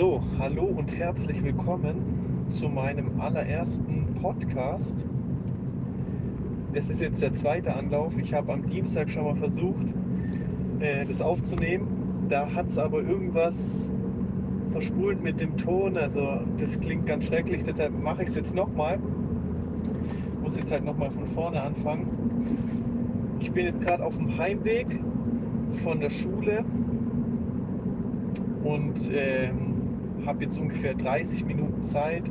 So, hallo und herzlich willkommen zu meinem allerersten Podcast. Es ist jetzt der zweite Anlauf. Ich habe am Dienstag schon mal versucht, äh, das aufzunehmen. Da hat es aber irgendwas verspult mit dem Ton. Also das klingt ganz schrecklich. Deshalb mache ich es jetzt nochmal. Muss jetzt halt nochmal von vorne anfangen. Ich bin jetzt gerade auf dem Heimweg von der Schule und ähm, habe jetzt ungefähr 30 Minuten Zeit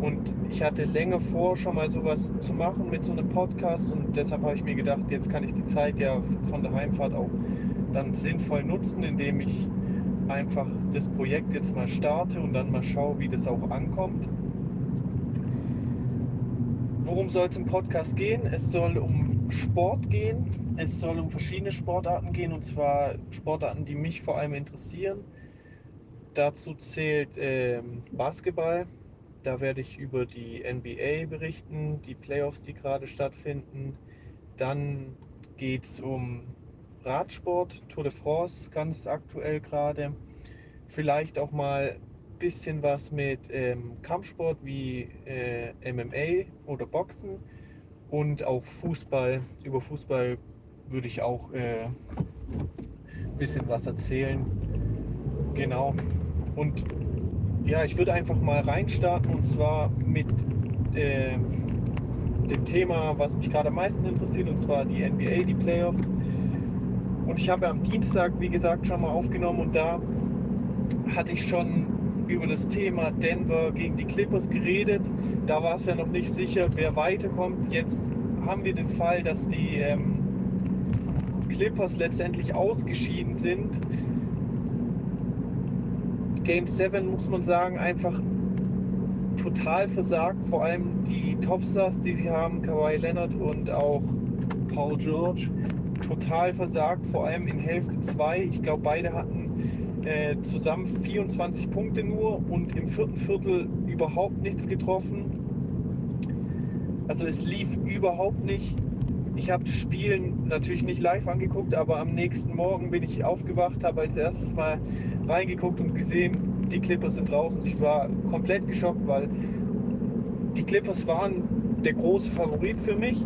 und ich hatte länger vor, schon mal sowas zu machen mit so einem Podcast und deshalb habe ich mir gedacht, jetzt kann ich die Zeit ja von der Heimfahrt auch dann sinnvoll nutzen, indem ich einfach das Projekt jetzt mal starte und dann mal schaue, wie das auch ankommt. Worum soll es im Podcast gehen? Es soll um Sport gehen. Es soll um verschiedene Sportarten gehen und zwar Sportarten, die mich vor allem interessieren Dazu zählt ähm, Basketball. Da werde ich über die NBA berichten, die Playoffs, die gerade stattfinden. Dann geht es um Radsport, Tour de France, ganz aktuell gerade. Vielleicht auch mal ein bisschen was mit ähm, Kampfsport wie äh, MMA oder Boxen und auch Fußball. Über Fußball würde ich auch äh, ein bisschen was erzählen. Genau. Und ja, ich würde einfach mal reinstarten und zwar mit äh, dem Thema, was mich gerade am meisten interessiert, und zwar die NBA, die Playoffs. Und ich habe am Dienstag, wie gesagt, schon mal aufgenommen und da hatte ich schon über das Thema Denver gegen die Clippers geredet. Da war es ja noch nicht sicher, wer weiterkommt. Jetzt haben wir den Fall, dass die ähm, Clippers letztendlich ausgeschieden sind Game 7 muss man sagen, einfach total versagt. Vor allem die Topstars, die sie haben, Kawhi Leonard und auch Paul George, total versagt. Vor allem in Hälfte 2. Ich glaube, beide hatten äh, zusammen 24 Punkte nur und im vierten Viertel überhaupt nichts getroffen. Also es lief überhaupt nicht. Ich habe das Spiel natürlich nicht live angeguckt, aber am nächsten Morgen bin ich aufgewacht, habe als erstes mal reingeguckt und gesehen, die Clippers sind raus. Und ich war komplett geschockt, weil die Clippers waren der große Favorit für mich,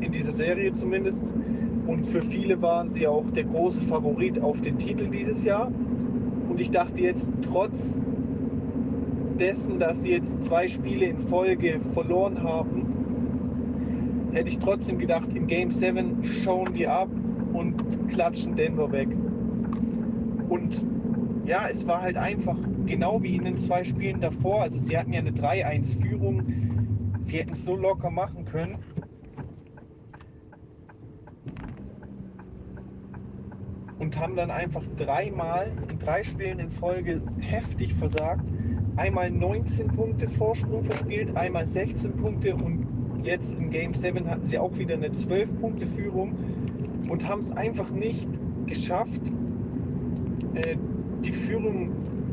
in dieser Serie zumindest. Und für viele waren sie auch der große Favorit auf den Titel dieses Jahr. Und ich dachte jetzt, trotz dessen, dass sie jetzt zwei Spiele in Folge verloren haben, hätte ich trotzdem gedacht, in Game 7 schauen die ab und klatschen Denver weg. Und ja, es war halt einfach genau wie in den zwei Spielen davor. Also sie hatten ja eine 3-1-Führung. Sie hätten es so locker machen können. Und haben dann einfach dreimal in drei Spielen in Folge heftig versagt. Einmal 19 Punkte Vorsprung verspielt, einmal 16 Punkte und jetzt in Game 7 hatten sie auch wieder eine 12-Punkte-Führung und haben es einfach nicht geschafft, äh, die Führung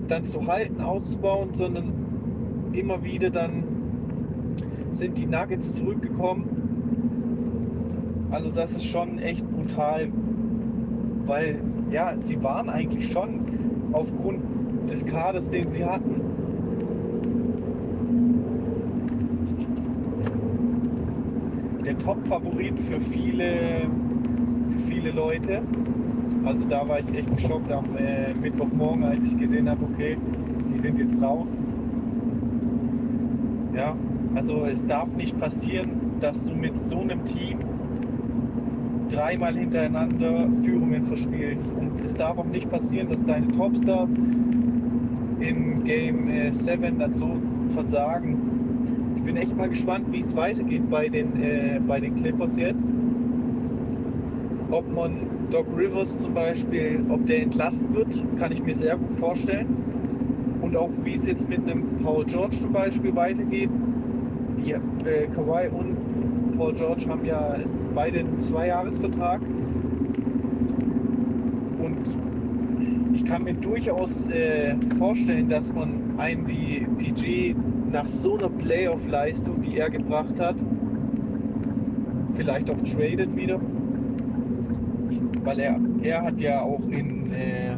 dann zu halten, auszubauen, sondern immer wieder dann sind die Nuggets zurückgekommen. Also das ist schon echt brutal, weil ja, sie waren eigentlich schon aufgrund des Kaders, den sie hatten, der Top-Favorit für viele, für viele Leute. Also da war ich echt geschockt am äh, Mittwochmorgen, als ich gesehen habe, okay, die sind jetzt raus. Ja, also es darf nicht passieren, dass du mit so einem Team dreimal hintereinander Führungen verspielst. Und es darf auch nicht passieren, dass deine Topstars in Game 7 äh, dann so versagen. Ich bin echt mal gespannt, wie es weitergeht bei den, äh, bei den Clippers jetzt. Ob man Doc Rivers zum Beispiel, ob der entlassen wird, kann ich mir sehr gut vorstellen. Und auch wie es jetzt mit einem Paul George zum Beispiel weitergeht. Die äh, Kawhi und Paul George haben ja beide einen Zweijahresvertrag. Und ich kann mir durchaus äh, vorstellen, dass man einen wie PG nach so einer Playoff-Leistung, die er gebracht hat, vielleicht auch tradet wieder weil er, er hat ja auch in, äh,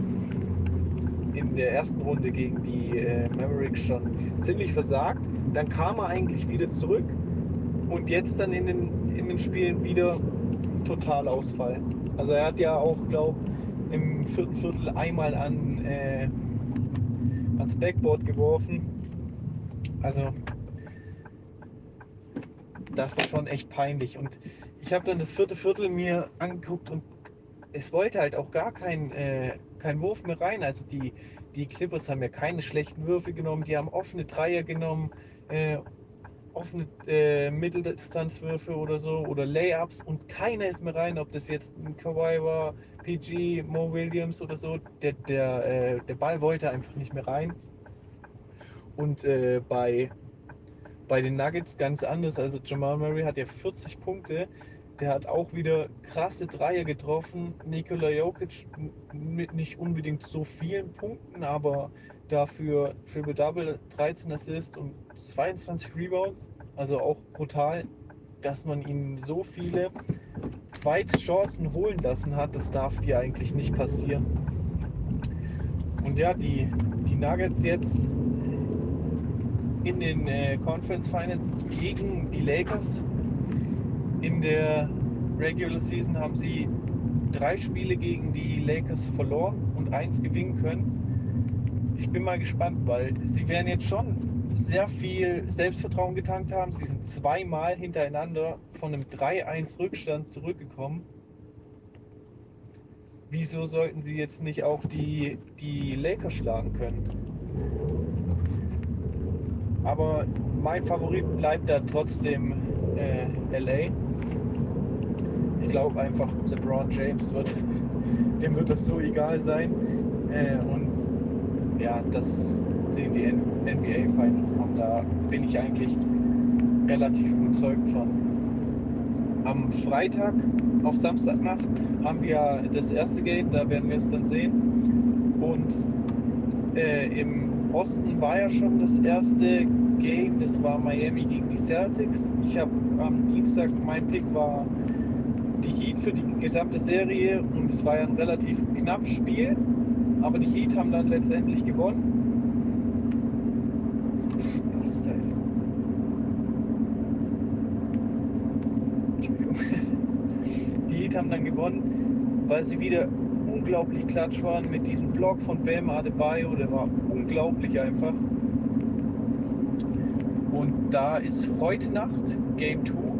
in der ersten Runde gegen die äh, Mavericks schon ziemlich versagt. Dann kam er eigentlich wieder zurück und jetzt dann in den, in den Spielen wieder Totalausfall. Also er hat ja auch, glaube im vierten Viertel einmal an, äh, ans Backboard geworfen. Also das war schon echt peinlich. Und ich habe dann das vierte Viertel mir angeguckt und es wollte halt auch gar kein, äh, kein Wurf mehr rein. Also die, die Clippers haben ja keine schlechten Würfe genommen, die haben offene Dreier genommen, äh, offene äh, Mitteldistanzwürfe oder so oder Layups und keiner ist mehr rein, ob das jetzt ein Kawhi war, PG, Mo Williams oder so. Der, der, äh, der Ball wollte einfach nicht mehr rein. Und äh, bei bei den Nuggets ganz anders. Also Jamal Murray hat ja 40 Punkte. Der hat auch wieder krasse Dreier getroffen. Nikola Jokic mit nicht unbedingt so vielen Punkten, aber dafür Triple-Double, 13 Assists und 22 Rebounds. Also auch brutal, dass man ihn so viele Zweitchancen holen lassen hat. Das darf dir eigentlich nicht passieren. Und ja, die, die Nuggets jetzt in den äh, Conference Finals gegen die Lakers. In der Regular Season haben sie drei Spiele gegen die Lakers verloren und eins gewinnen können. Ich bin mal gespannt, weil sie werden jetzt schon sehr viel Selbstvertrauen getankt haben. Sie sind zweimal hintereinander von einem 3-1 Rückstand zurückgekommen. Wieso sollten sie jetzt nicht auch die, die Lakers schlagen können? Aber mein Favorit bleibt da trotzdem äh, LA. Ich glaube einfach, LeBron James wird, dem wird das so egal sein. Äh, und ja, das sehen die NBA Finals kommen. Da bin ich eigentlich relativ überzeugt von. Am Freitag auf Samstagnacht haben wir das erste Game, da werden wir es dann sehen. Und äh, im Osten war ja schon das erste Game, das war Miami gegen die Celtics. Ich habe am Dienstag, mein Pick war für die gesamte Serie und es war ja ein relativ knappes Spiel, aber die Heat haben dann letztendlich gewonnen. Spaß, Teil. Entschuldigung. Die Heat haben dann gewonnen, weil sie wieder unglaublich klatsch waren mit diesem Block von Bam Adebayo, der war unglaublich einfach. Und da ist heute Nacht Game 2.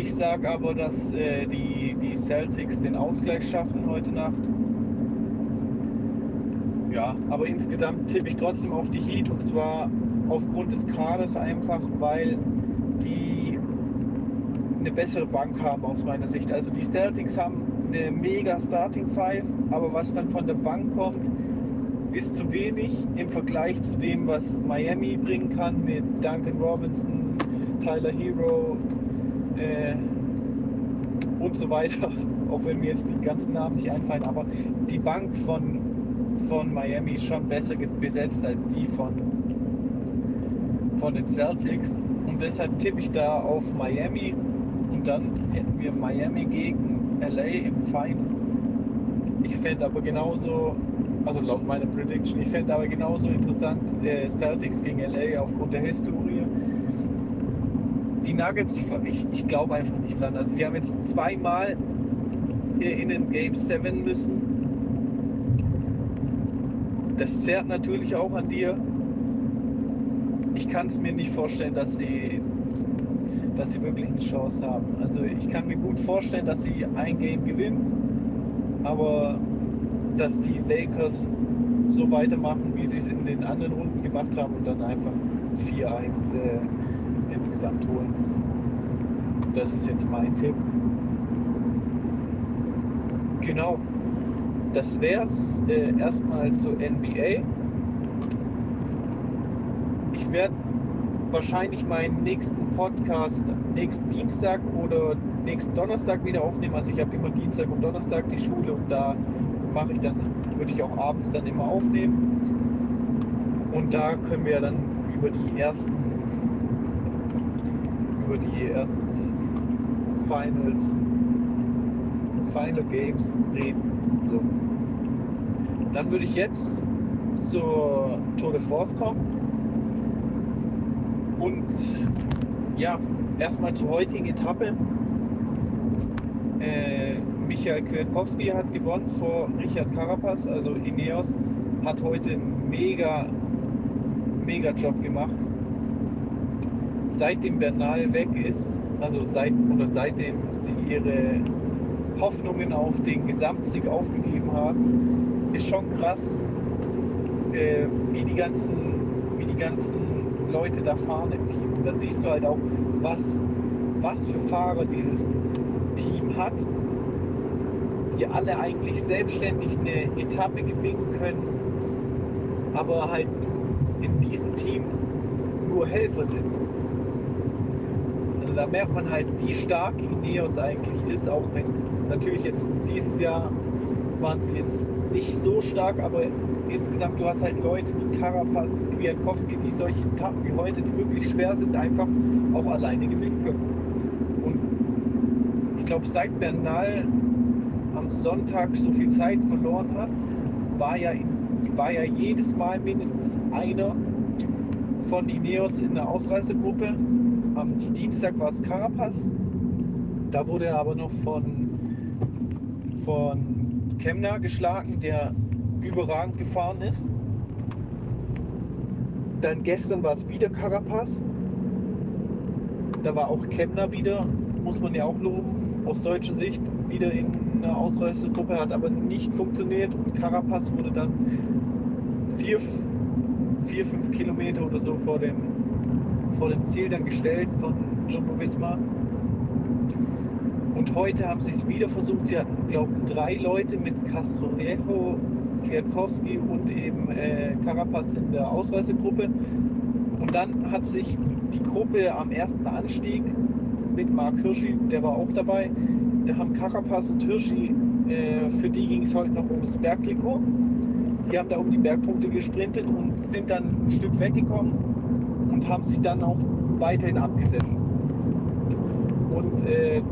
Ich sage aber, dass äh, die, die Celtics den Ausgleich schaffen heute Nacht. Ja, aber insgesamt tippe ich trotzdem auf die Heat und zwar aufgrund des Kaders einfach, weil die eine bessere Bank haben aus meiner Sicht. Also die Celtics haben eine mega Starting Five, aber was dann von der Bank kommt, ist zu wenig im Vergleich zu dem, was Miami bringen kann mit Duncan Robinson, Tyler Hero äh, und so weiter. Auch wenn mir jetzt die ganzen Namen nicht einfallen, aber die Bank von, von Miami ist schon besser besetzt als die von, von den Celtics. Und deshalb tippe ich da auf Miami und dann hätten wir Miami gegen LA im Final. Ich fände aber genauso, also laut meiner Prediction, ich fände aber genauso interessant äh, Celtics gegen LA aufgrund der Historie. Die Nuggets, ich, ich glaube einfach nicht dran. Also sie haben jetzt zweimal in den Game 7 müssen. Das zerrt natürlich auch an dir. Ich kann es mir nicht vorstellen, dass sie dass sie wirklich eine Chance haben. Also ich kann mir gut vorstellen, dass sie ein Game gewinnen, aber dass die Lakers so weitermachen, wie sie es in den anderen Runden gemacht haben und dann einfach 4-1 äh, insgesamt holen. Das ist jetzt mein Tipp. Genau, das wäre es äh, erstmal zur NBA. Ich werde wahrscheinlich meinen nächsten Podcast nächsten Dienstag oder nächsten Donnerstag wieder aufnehmen. Also ich habe immer Dienstag und Donnerstag die Schule und da mache ich dann, würde ich auch abends dann immer aufnehmen. Und da können wir dann über die ersten, über die ersten Finals, Final Games reden. So. dann würde ich jetzt zur Tour de France kommen. Und ja, erstmal zur heutigen Etappe. Äh, Michael Kwiatkowski hat gewonnen vor Richard Carapaz, also Ineos hat heute mega, mega Job gemacht. Seitdem Bernal weg ist, also seit oder seitdem sie ihre Hoffnungen auf den Gesamtsieg aufgegeben haben, ist schon krass, äh, wie die ganzen, wie die ganzen Leute da fahren im Team. Da siehst du halt auch, was, was für Fahrer dieses Team hat, die alle eigentlich selbstständig eine Etappe gewinnen können, aber halt in diesem Team nur Helfer sind. Da merkt man halt, wie stark Ineos eigentlich ist, auch wenn natürlich jetzt dieses Jahr waren sie jetzt nicht so stark, aber insgesamt, du hast halt Leute wie Carapaz, Kwiatkowski, die solche Etappen wie heute, die wirklich schwer sind, einfach auch alleine gewinnen können. Und ich glaube, seit Bernal am Sonntag so viel Zeit verloren hat, war ja, war ja jedes Mal mindestens einer von Ineos in der Ausreisegruppe. Am Dienstag war es Carapaz. Da wurde er aber noch von, von Kemner geschlagen, der überragend gefahren ist. Dann gestern war es wieder Carapaz. Da war auch Kemner wieder, muss man ja auch loben, aus deutscher Sicht wieder in einer Ausreißergruppe, hat aber nicht funktioniert und Carapaz wurde dann vier, vier, fünf Kilometer oder so vor dem, vor dem Ziel dann gestellt von Jumbo Visma. Und heute haben sie es wieder versucht. Sie hatten, glaube ich, drei Leute mit Castroviejo, Kwiatkowski und eben äh, Carapaz in der Ausreisegruppe. Und dann hat sich die Gruppe am ersten Anstieg mit Mark Hirschi, der war auch dabei, da haben Carapaz und Hirschi, äh, für die ging es heute noch ums Bergtrikot. Die haben da um die Bergpunkte gesprintet und sind dann ein Stück weggekommen und haben sich dann auch weiterhin abgesetzt. Und äh,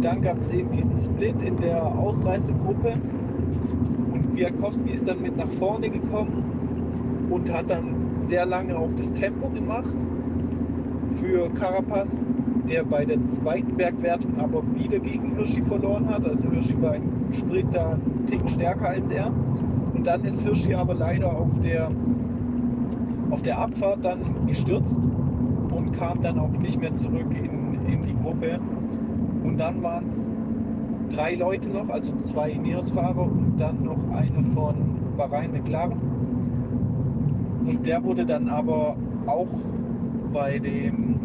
dann gab es eben diesen Split in der Ausreißegruppe und Kwiatkowski ist dann mit nach vorne gekommen und hat dann sehr lange auch das Tempo gemacht für Carapaz der bei der zweiten Bergwertung aber wieder gegen Hirschi verloren hat. Also Hirschi war im Sprint da einen Tick stärker als er. Dann ist Hirschi aber leider auf der, auf der Abfahrt dann gestürzt und kam dann auch nicht mehr zurück in, in die Gruppe. Und dann waren es drei Leute noch, also zwei Ineos-Fahrer und dann noch einer von Bahrain McLaren. Und der wurde dann aber auch bei dem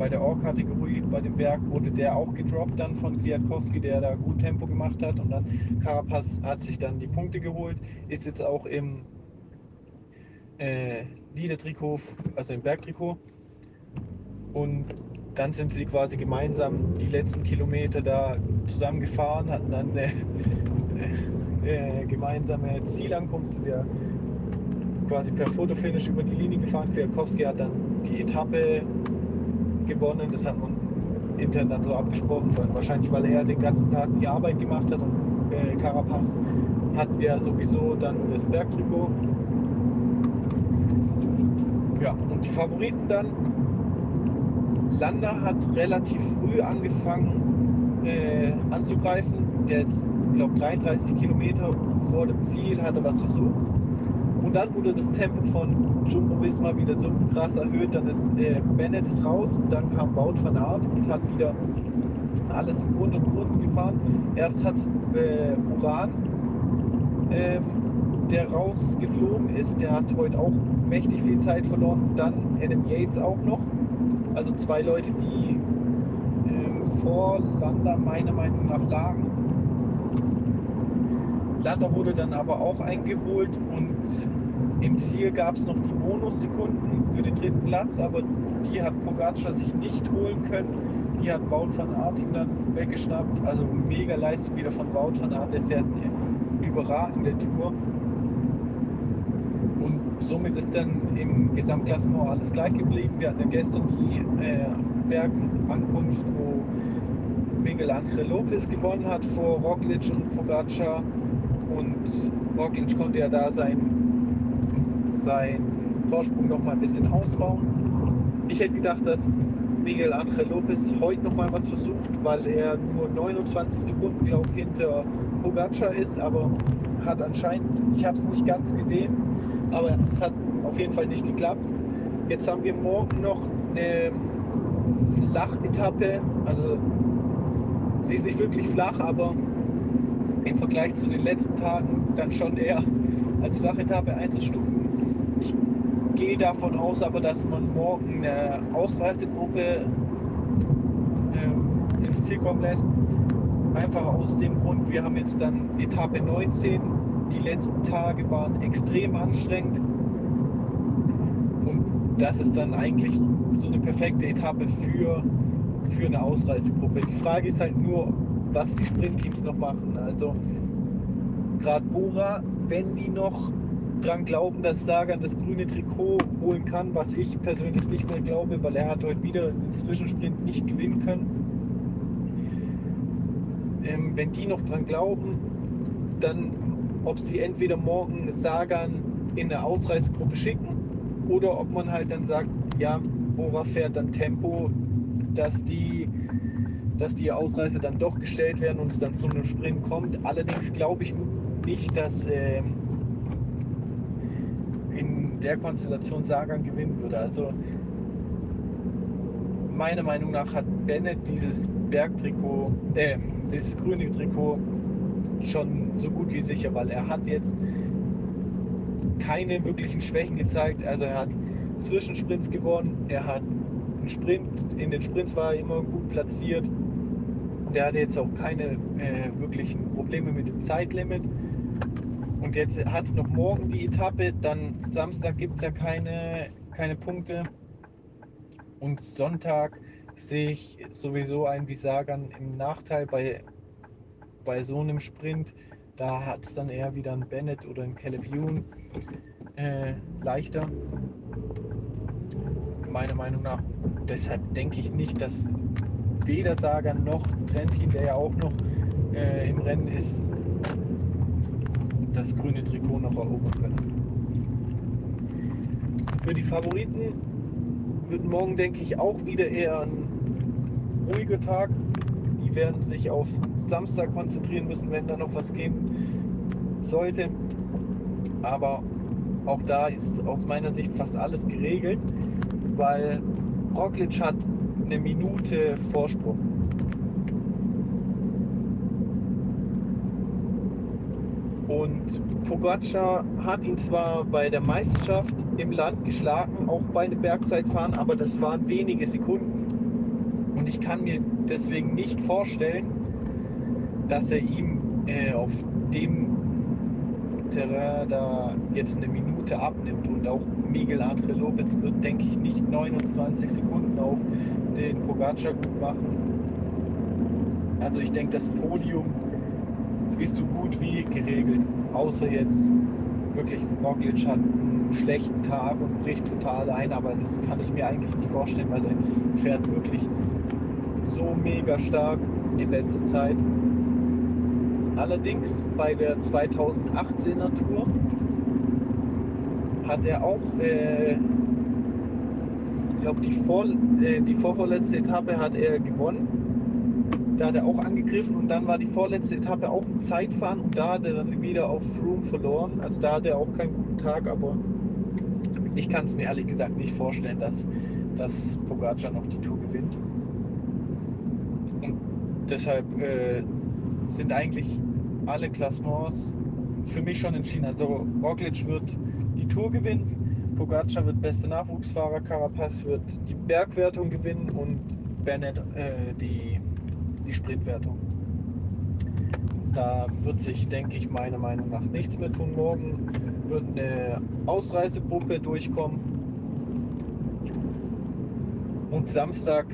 bei der Or-Kategorie, bei dem Berg, wurde der auch gedroppt dann von Kwiatkowski, der da gut Tempo gemacht hat. Und dann Carapaz hat sich dann die Punkte geholt, ist jetzt auch im äh, Leader-Trikot, also im Bergtrikot. Und dann sind sie quasi gemeinsam die letzten Kilometer da zusammengefahren, hatten dann eine äh, gemeinsame Zielankunft, sind ja quasi per Fotofinish über die Linie gefahren. Kwiatkowski hat dann die Etappe gewonnen. Das hat man intern dann so abgesprochen, wahrscheinlich weil er den ganzen Tag die Arbeit gemacht hat und äh, Carapaz hat ja sowieso dann das Bergtrikot. Ja, und die Favoriten dann. Landa hat relativ früh angefangen äh, anzugreifen. Der ist, glaube 33 Kilometer vor dem Ziel, hat er was versucht. Und dann wurde das Tempo von Jumbo Visma wieder so krass erhöht. Dann ist äh, Bennett ist raus und dann kam Wout van Aert und hat wieder alles im Grund und Grund gefahren. Erst hat äh, Uran, ähm, der rausgeflogen ist, der hat heute auch mächtig viel Zeit verloren. Dann Adam Yates auch noch. Also zwei Leute, die ähm, vor Landa meiner Meinung nach lagen. Landa wurde dann aber auch eingeholt und im Ziel gab es noch die Bonussekunden für den dritten Platz, aber die hat Pogacar sich nicht holen können. Die hat Wout van Aert ihm dann weggeschnappt. Also mega Leistung wieder von Wout van Aert. Der fährt eine überragende Tour. Und somit ist dann im Gesamtklassement alles gleich geblieben. Wir hatten ja gestern die äh, Bergankunft, wo Miguel Angel Lopez gewonnen hat vor Roglic und Pogacar. und Roglic konnte ja da sein, sein Vorsprung noch mal ein bisschen ausbauen. Ich hätte gedacht, dass Miguel Angel Lopez heute noch mal was versucht, weil er nur 29 Sekunden, glaube ich, hinter Pogacar ist, aber hat anscheinend, ich habe es nicht ganz gesehen, aber es hat auf jeden Fall nicht geklappt. Jetzt haben wir morgen noch eine Flachetappe, also sie ist nicht wirklich flach, aber im Vergleich zu den letzten Tagen dann schon eher als Flachetappe einzustufen. Gehe davon aus aber, dass man morgen eine Ausreisegruppe äh, ins Ziel kommen lässt. Einfach aus dem Grund, wir haben jetzt dann Etappe 19. Die letzten Tage waren extrem anstrengend. Und das ist dann eigentlich so eine perfekte Etappe für, für eine Ausreisegruppe. Die Frage ist halt nur, was die Sprintteams noch machen. Also gerade Bora, wenn die noch dran glauben, dass Sagan das grüne Trikot holen kann, was ich persönlich nicht mehr glaube, weil er hat heute wieder den Zwischensprint nicht gewinnen können. Ähm, wenn die noch dran glauben, dann ob sie entweder morgen Sagan in eine Ausreißgruppe schicken oder ob man halt dann sagt, ja, Bora fährt dann Tempo, dass die, dass die Ausreißer dann doch gestellt werden und es dann zu einem Sprint kommt. Allerdings glaube ich nicht, dass äh, der Konstellation Sagan gewinnen würde. Also meiner Meinung nach hat Bennett dieses Bergtrikot, äh, dieses grüne Trikot schon so gut wie sicher, weil er hat jetzt keine wirklichen Schwächen gezeigt. Also er hat Zwischensprints gewonnen, er hat einen Sprint, in den Sprints war er immer gut platziert und er hatte jetzt auch keine äh, wirklichen Probleme mit dem Zeitlimit. Und jetzt hat es noch morgen die Etappe, dann Samstag gibt es ja keine, keine Punkte. Und Sonntag sehe ich sowieso ein wie Sagan im Nachteil bei, bei so einem Sprint. Da hat es dann eher wieder ein Bennett oder ein Caleb Ewan äh, leichter. Meiner Meinung nach. Deshalb denke ich nicht, dass weder Sagan noch Trentin, der ja auch noch äh, im Rennen ist, das grüne Trikot noch erobern können. Für die Favoriten wird morgen, denke ich, auch wieder eher ein ruhiger Tag. Die werden sich auf Samstag konzentrieren müssen, wenn da noch was gehen sollte. Aber auch da ist aus meiner Sicht fast alles geregelt, weil Roglic hat eine Minute Vorsprung. Und Pogacar hat ihn zwar bei der Meisterschaft im Land geschlagen, auch bei einem Bergzeitfahren, aber das waren wenige Sekunden. Und ich kann mir deswegen nicht vorstellen, dass er ihm äh, auf dem Terrain da jetzt eine Minute abnimmt. Und auch Miguel Andre Lopez wird, denke ich, nicht 29 Sekunden auf den Pogacar gut machen. Also ich denke, das Podium ist so gut wie geregelt. Außer jetzt wirklich Roglic hat einen schlechten Tag und bricht total ein, aber das kann ich mir eigentlich nicht vorstellen, weil er fährt wirklich so mega stark in letzter Zeit. Allerdings bei der 2018er Tour hat er auch, äh, ich glaube, die, vor, äh, die vorvorletzte Etappe hat er gewonnen da hat er auch angegriffen und dann war die vorletzte Etappe auch ein Zeitfahren und da hat er dann wieder auf Froome verloren. Also da hat er auch keinen guten Tag, aber ich kann es mir ehrlich gesagt nicht vorstellen, dass, dass Pogacar noch die Tour gewinnt. Und deshalb äh, sind eigentlich alle Klassements für mich schon entschieden. Also Roglic wird die Tour gewinnen, Pogacar wird bester Nachwuchsfahrer, Carapaz wird die Bergwertung gewinnen und Bennett äh, die die Sprintwertung. Da wird sich, denke ich, meiner Meinung nach nichts mehr tun. Morgen wird eine Ausreisegruppe durchkommen. Und Samstag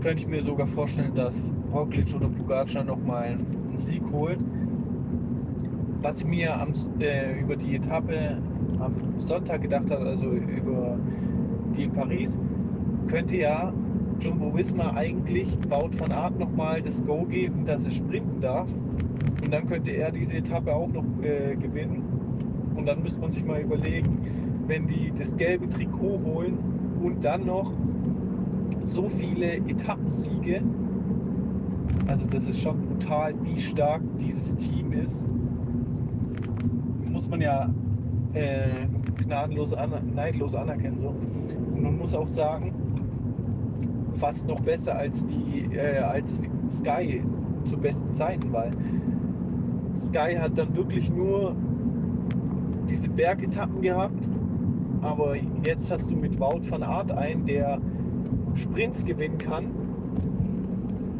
könnte ich mir sogar vorstellen, dass Roglic oder Pogacar nochmal einen Sieg holt. Was ich mir am, äh, über die Etappe am Sonntag gedacht habe, also über die in Paris, könnte ja Jumbo Wismar eigentlich baut von Art nochmal das Go geben, dass er sprinten darf. Und dann könnte er diese Etappe auch noch äh, gewinnen. Und dann müsste man sich mal überlegen, wenn die das gelbe Trikot holen und dann noch so viele Etappensiege. Also das ist schon brutal, wie stark dieses Team ist. Muss man ja äh, gnadenlos, an, neidlos anerkennen. So. Und man muss auch sagen, fast noch besser als die äh, als Sky zu besten Zeiten, weil Sky hat dann wirklich nur diese Bergetappen gehabt. Aber jetzt hast du mit Wout van Aert einen, der Sprints gewinnen kann.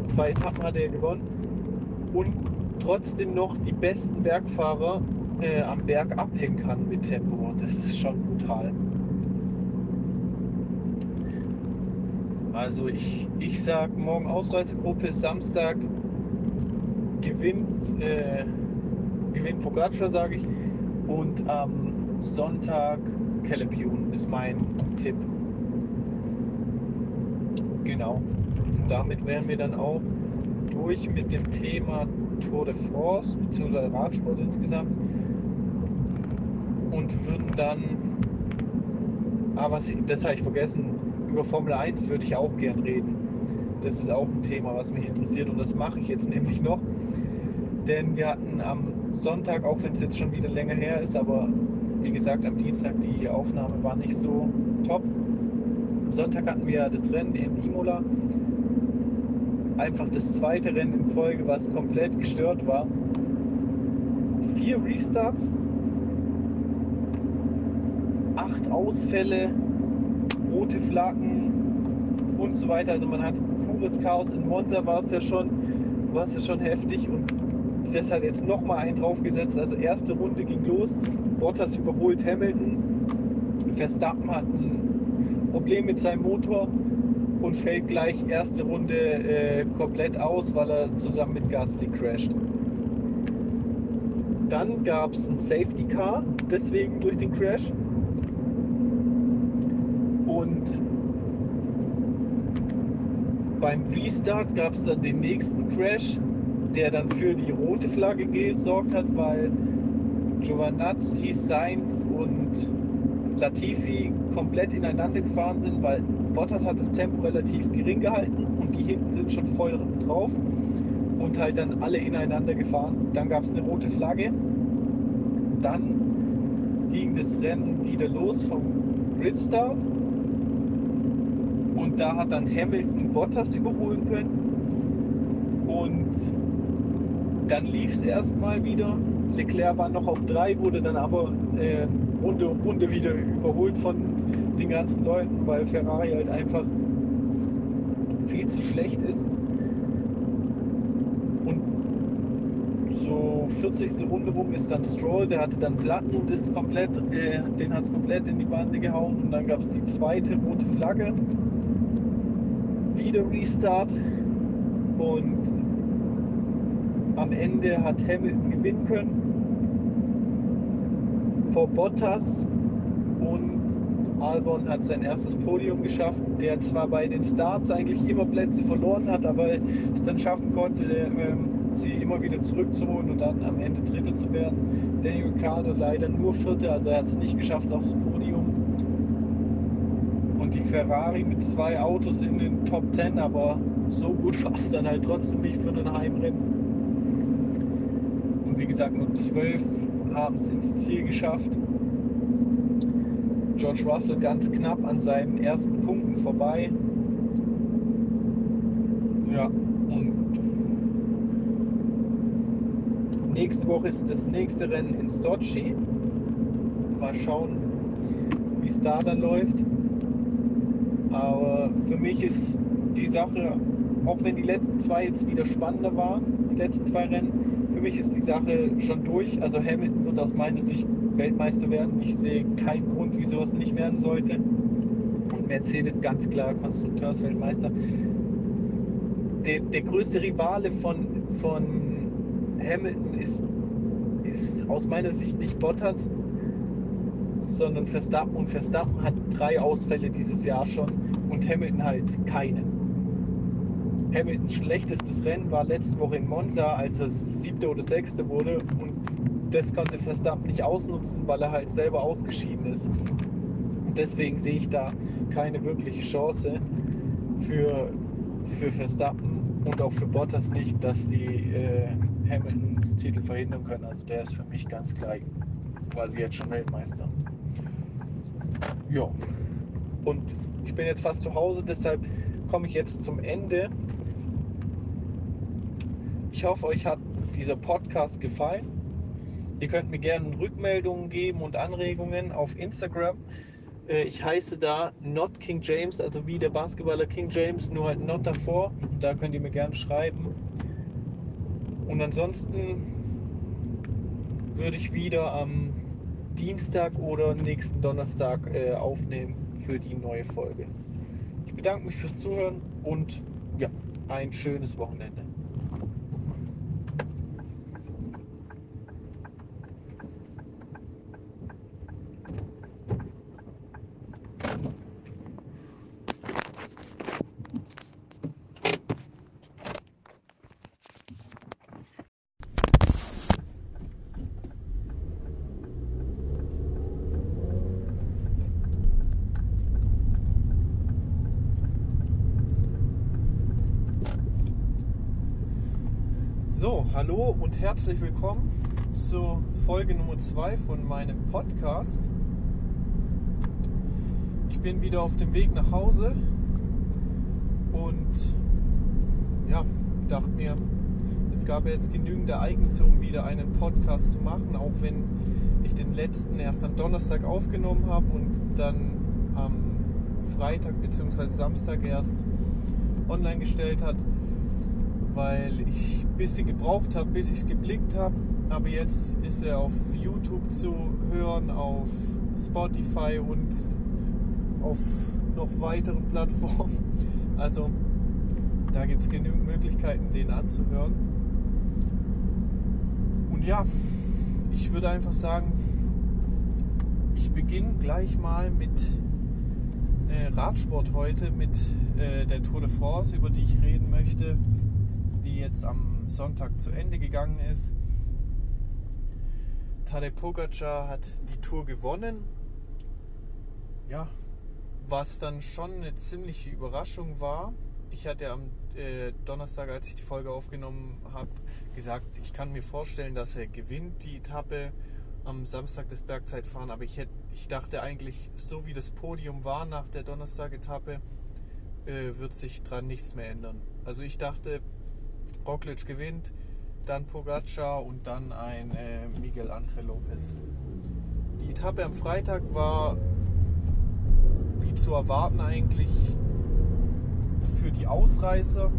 Zwei Etappen hat er gewonnen. Und trotzdem noch die besten Bergfahrer äh, am Berg abhängen kann mit Tempo. Das ist schon brutal. Also ich, ich sag morgen Ausreisegruppe, Samstag gewinnt, äh, gewinnt Pogacar, sage ich. Und am Sonntag Celebion ist mein Tipp. Genau. Und damit wären wir dann auch durch mit dem Thema Tour de France bzw. Radsport insgesamt und würden dann, ah, was, das habe ich vergessen, über Formel 1 würde ich auch gern reden. Das ist auch ein Thema, was mich interessiert und das mache ich jetzt nämlich noch. Denn wir hatten am Sonntag, auch wenn es jetzt schon wieder länger her ist, aber wie gesagt, am Dienstag die Aufnahme war nicht so top. Am Sonntag hatten wir das Rennen in Imola. Einfach das zweite Rennen in Folge, was komplett gestört war. Vier Restarts, acht Ausfälle, rote Flaggen und so weiter. Also man hat pures Chaos. In Monza war es ja schon, war es ja schon heftig und das hat jetzt nochmal einen draufgesetzt. Also erste Runde ging los. Bottas überholt Hamilton. Verstappen hat ein Problem mit seinem Motor und fällt gleich erste Runde äh, komplett aus, weil er zusammen mit Gasly crasht. Dann gab es ein Safety Car, deswegen durch den Crash. Und beim Restart gab es dann den nächsten Crash, der dann für die rote Flagge gesorgt hat, weil Giovanazzi, Sainz und Latifi komplett ineinander gefahren sind, weil Bottas hat das Tempo relativ gering gehalten und die hinten sind schon voll drauf und halt dann alle ineinander gefahren. Dann gab es eine rote Flagge. Dann ging das Rennen wieder los vom Gridstart und da hat dann Hamilton Bottas überholen können und dann lief es erstmal wieder. Leclerc war noch auf drei, wurde dann aber äh, Runde um Runde wieder überholt von den ganzen Leuten, weil Ferrari halt einfach viel zu schlecht ist. Und so 40. Runde rum ist dann Stroll, der hatte dann Platten und ist komplett, äh, den hat es komplett in die Bande gehauen. Und dann gab es die zweite rote Flagge. Wieder Restart. Und am Ende hat Hamilton gewinnen können vor Bottas und Albon hat sein erstes Podium geschafft, der zwar bei den Starts eigentlich immer Plätze verloren hat, aber es dann schaffen konnte, ähm, sie immer wieder zurückzuholen und dann am Ende Dritter zu werden. Daniel Ricciardo leider nur Vierter, also er hat es nicht geschafft aufs Ferrari mit zwei Autos in den Top Ten, aber so gut war es dann halt trotzdem nicht für ein Heimrennen. Und wie gesagt, nur zwölf haben es ins Ziel geschafft. George Russell ganz knapp an seinen ersten Punkten vorbei. Ja, und nächste Woche ist das nächste Rennen in Sochi. Mal schauen, wie es da dann läuft. Aber für mich ist die Sache, auch wenn die letzten zwei jetzt wieder spannender waren, die letzten zwei Rennen, für mich ist die Sache schon durch. Also Hamilton wird aus meiner Sicht Weltmeister werden. Ich sehe keinen Grund, wieso es nicht werden sollte. Und Mercedes ganz klar Konstrukteursweltmeister. Der, der größte Rivale von, von Hamilton ist, ist aus meiner Sicht nicht Bottas, sondern Verstappen. Und Verstappen hat drei Ausfälle dieses Jahr schon und Hamilton halt keinen. Hamiltons schlechtestes Rennen war letzte Woche in Monza, als er siebte oder sechste wurde und das konnte Verstappen nicht ausnutzen, weil er halt selber ausgeschieden ist. Und deswegen sehe ich da keine wirkliche Chance für, für Verstappen und auch für Bottas nicht, dass sie äh, Hamiltons Titel verhindern können. Also der ist für mich ganz klar quasi jetzt schon Weltmeister. Ja. Und ich bin jetzt fast zu Hause, deshalb komme ich jetzt zum Ende. Ich hoffe, euch hat dieser Podcast gefallen. Ihr könnt mir gerne Rückmeldungen geben und Anregungen auf Instagram. Äh, ich heiße da Not King James, also wie der Basketballer King James, nur halt Not davor. Da könnt ihr mir gerne schreiben. Und ansonsten würde ich wieder am Dienstag oder nächsten Donnerstag äh, aufnehmen für die neue Folge. Ich bedanke mich fürs Zuhören und ja, ein schönes Wochenende. So, hallo und herzlich willkommen zur Folge Nummer 2 von meinem Podcast. Ich bin wieder auf dem Weg nach Hause und ja, dachte mir, es gab jetzt genügend Ereignisse, um wieder einen Podcast zu machen, auch wenn ich den letzten erst am Donnerstag aufgenommen habe und dann am Freitag bzw. Samstag erst online gestellt hat weil ich ein bisschen gebraucht habe, bis ich es geblickt habe. Aber jetzt ist er auf YouTube zu hören, auf Spotify und auf noch weiteren Plattformen. Also da gibt es genügend Möglichkeiten, den anzuhören. Und ja, ich würde einfach sagen, ich beginne gleich mal mit äh, Radsport heute, mit äh, der Tour de France, über die ich reden möchte jetzt am Sonntag zu Ende gegangen ist. Tadej Pogacar hat die Tour gewonnen. Ja, was dann schon eine ziemliche Überraschung war. Ich hatte am äh, Donnerstag, als ich die Folge aufgenommen habe, gesagt, ich kann mir vorstellen, dass er gewinnt die Etappe am Samstag das Bergzeitfahren, aber ich, hätte, ich dachte eigentlich, so wie das Podium war nach der Donnerstag-Etappe, äh, wird sich dran nichts mehr ändern. Also ich dachte, Roglic gewinnt, dann Pogacar und dann ein äh, Miguel Angel Lopez. Die Etappe am Freitag war wie zu erwarten eigentlich für die Ausreißer.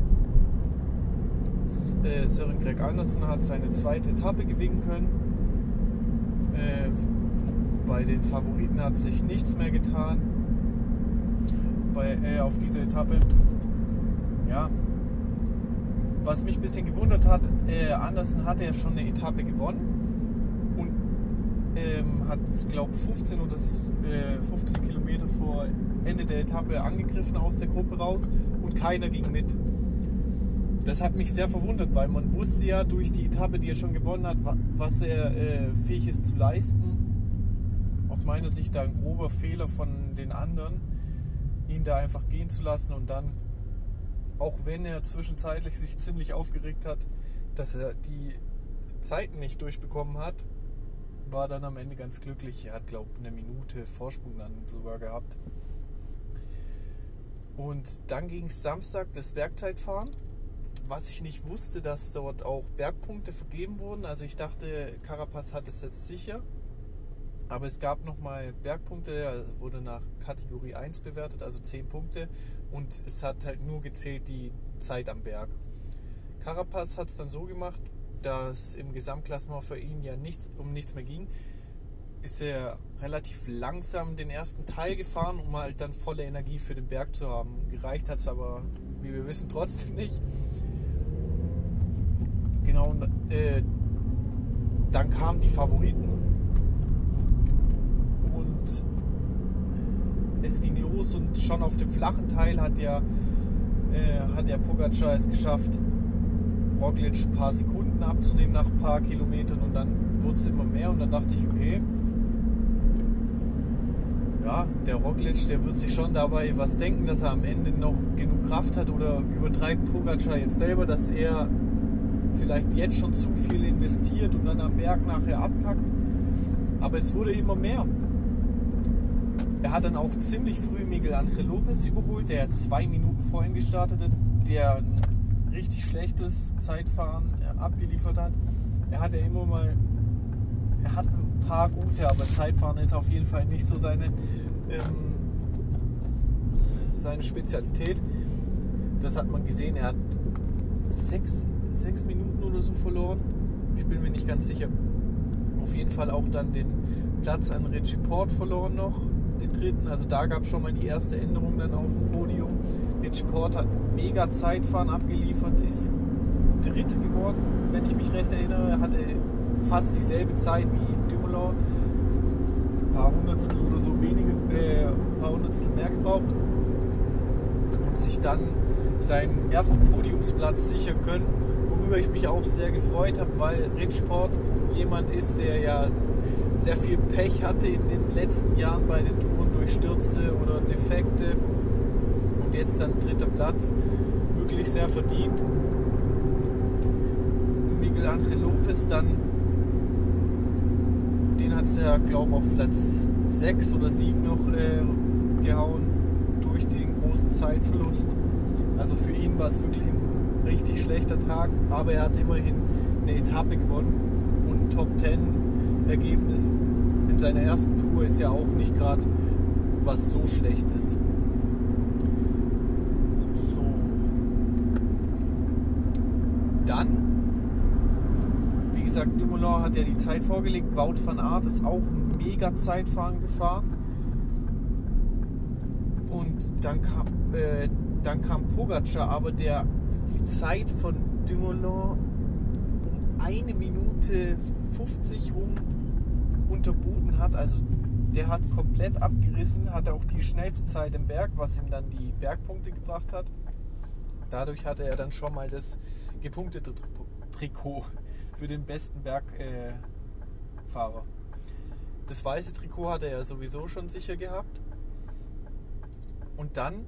Äh, Sören Greg Andersen hat seine zweite Etappe gewinnen können. Äh, bei den Favoriten hat sich nichts mehr getan bei, äh, auf dieser Etappe. Ja, was mich ein bisschen gewundert hat, äh, Andersen hatte ja schon eine Etappe gewonnen und ähm, hat, glaube 15 oder äh, 15 Kilometer vor Ende der Etappe angegriffen aus der Gruppe raus und keiner ging mit. Das hat mich sehr verwundert, weil man wusste ja durch die Etappe, die er schon gewonnen hat, was er äh, fähig ist zu leisten. Aus meiner Sicht da ein grober Fehler von den anderen, ihn da einfach gehen zu lassen und dann auch wenn er zwischenzeitlich sich ziemlich aufgeregt hat, dass er die Zeiten nicht durchbekommen hat, war dann am Ende ganz glücklich. Er hat, glaube ich, eine Minute Vorsprung dann sogar gehabt. Und dann ging es Samstag das Bergzeitfahren. Was ich nicht wusste, dass dort auch Bergpunkte vergeben wurden. Also ich dachte, Carapaz hat es jetzt sicher. Aber es gab nochmal Bergpunkte, er wurde nach Kategorie 1 bewertet, also 10 Punkte. Und es hat halt nur gezählt die Zeit am Berg. Carapaz hat es dann so gemacht, dass im Gesamtklassement für ihn ja nichts, um nichts mehr ging. Ist er relativ langsam den ersten Teil gefahren, um halt dann volle Energie für den Berg zu haben. Gereicht hat es aber, wie wir wissen, trotzdem nicht. Genau, und, äh, dann kamen die Favoriten es ging los und schon auf dem flachen Teil hat ja äh, der Pogacar es geschafft, Roglic ein paar Sekunden abzunehmen nach ein paar Kilometern und dann wurde es immer mehr und dann dachte ich, okay, ja, der Roglic, der wird sich schon dabei was denken, dass er am Ende noch genug Kraft hat oder übertreibt Pogacar jetzt selber, dass er vielleicht jetzt schon zu viel investiert und dann am Berg nachher abkackt. Aber es wurde immer mehr. Er hat dann auch ziemlich früh Miguel Angel Lopez überholt, der zwei Minuten vorhin gestartet hat, der ein richtig schlechtes Zeitfahren abgeliefert hat. Er hat ja immer mal, er hat ein paar gute, aber Zeitfahren ist auf jeden Fall nicht so seine, ähm, seine Spezialität. Das hat man gesehen. Er hat sechs, sechs Minuten oder so verloren. Ich bin mir nicht ganz sicher. Auf jeden Fall auch dann den Platz an Richie Port verloren noch den dritten. Also da gab es schon mal die erste Änderung dann auf Podium. Rich Port hat mega Zeitfahren abgeliefert, ist Dritte geworden, wenn ich mich recht erinnere. Er hatte fast dieselbe Zeit wie Dumoulin. Ein paar Hundertstel oder so wenige, äh, ein paar Hundertstel mehr gebraucht. Und sich dann seinen ersten Podiumsplatz sichern können, worüber ich mich auch sehr gefreut habe, weil Rich Port jemand ist, der ja sehr viel Pech hatte in den letzten Jahren bei den Touren Stürze oder Defekte und jetzt dann dritter Platz, wirklich sehr verdient. Miguel Angel Lopez dann, den hat es ja, glaube ich, auf Platz 6 oder 7 noch äh, gehauen durch den großen Zeitverlust. Also für ihn war es wirklich ein richtig schlechter Tag, aber er hat immerhin eine Etappe gewonnen und ein Top 10 Ergebnis in seiner ersten Tour ist ja auch nicht gerade was so schlecht ist. So. Dann, wie gesagt, Dumoulin hat ja die Zeit vorgelegt. Wout van Aert ist auch mega Zeitfahren gefahren. Und dann kam, äh, dann kam Pogacar, aber der die Zeit von Dumoulin um eine Minute 50 rum unterboten hat. Also der hat komplett abgerissen, hatte auch die schnellste Zeit im Berg, was ihm dann die Bergpunkte gebracht hat. Dadurch hatte er dann schon mal das gepunktete Trikot für den besten Bergfahrer. Das weiße Trikot hat er sowieso schon sicher gehabt. Und dann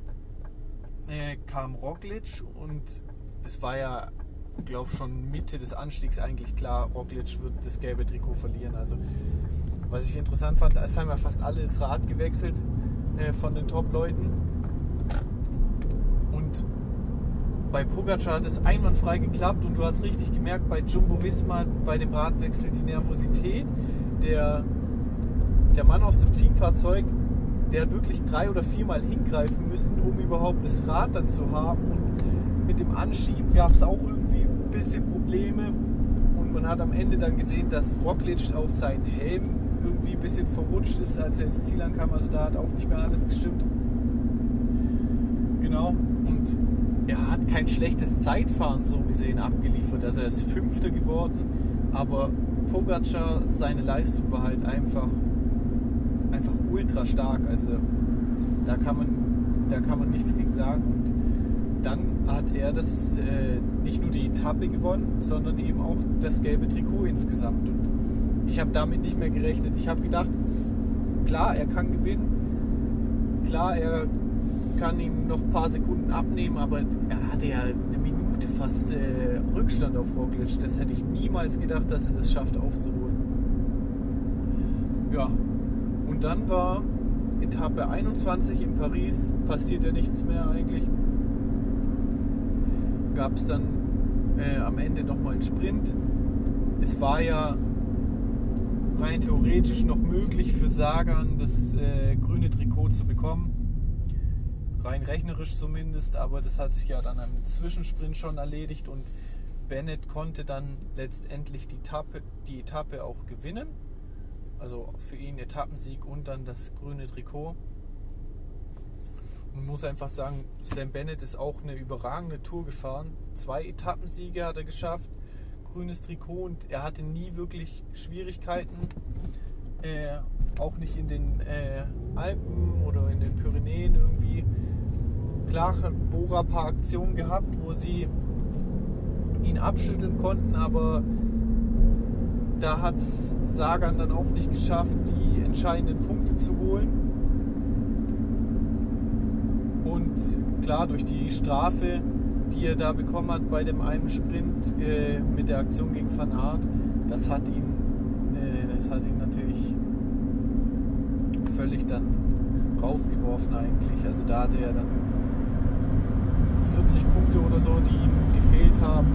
äh, kam Roglic und es war ja, glaube schon Mitte des Anstiegs eigentlich klar, Roglic wird das gelbe Trikot verlieren. Also was ich interessant fand, es haben ja fast alle das Rad gewechselt äh, von den Top-Leuten. Und bei Pogacar hat es einwandfrei geklappt und du hast richtig gemerkt, bei Jumbo Visma, bei dem Radwechsel, die Nervosität. Der, der Mann aus dem Teamfahrzeug, der hat wirklich drei oder viermal hingreifen müssen, um überhaupt das Rad dann zu haben. Und mit dem Anschieben gab es auch irgendwie ein bisschen Probleme. Und man hat am Ende dann gesehen, dass Roglic auch seinen Helm irgendwie ein bisschen verrutscht ist, als er ins Ziel ankam. Also da hat auch nicht mehr alles gestimmt. Genau. Und er hat kein schlechtes Zeitfahren so gesehen abgeliefert. Also er ist Fünfter geworden. Aber Pogacar, seine Leistung war halt einfach, einfach ultra stark. Also da kann man, da kann man nichts gegen sagen. Und dann hat er das äh, nicht nur die Etappe gewonnen, sondern eben auch das gelbe Trikot insgesamt. Und ich habe damit nicht mehr gerechnet. Ich habe gedacht, klar, er kann gewinnen. Klar, er kann ihm noch ein paar Sekunden abnehmen, aber er hatte ja eine Minute fast äh, Rückstand auf Roglic. Das hätte ich niemals gedacht, dass er das schafft aufzuholen. Ja, und dann war Etappe 21 in Paris, passiert ja nichts mehr eigentlich. Gab es dann äh, am Ende nochmal einen Sprint. Es war ja rein theoretisch noch möglich für Sagan das äh, grüne Trikot zu bekommen. Rein rechnerisch zumindest, aber das hat sich ja dann am Zwischensprint schon erledigt und Bennett konnte dann letztendlich die Etappe, die Etappe auch gewinnen. Also für ihn Etappensieg und dann das grüne Trikot. Und muss einfach sagen, Sam Bennett ist auch eine überragende Tour gefahren. Zwei Etappensiege hat er geschafft grünes Trikot und er hatte nie wirklich Schwierigkeiten. Äh, auch nicht in den äh, Alpen oder in den Pyrenäen irgendwie klar Bora ein paar Aktionen gehabt, wo sie ihn abschütteln konnten, aber da hat es Sagan dann auch nicht geschafft, die entscheidenden Punkte zu holen. Und klar, durch die Strafe, die er da bekommen hat bei dem einen Sprint äh, mit der Aktion gegen Van Aert, das hat ihn, äh, das hat ihn natürlich völlig dann rausgeworfen eigentlich. Also da hatte er dann 40 Punkte oder so, die ihm gefehlt haben.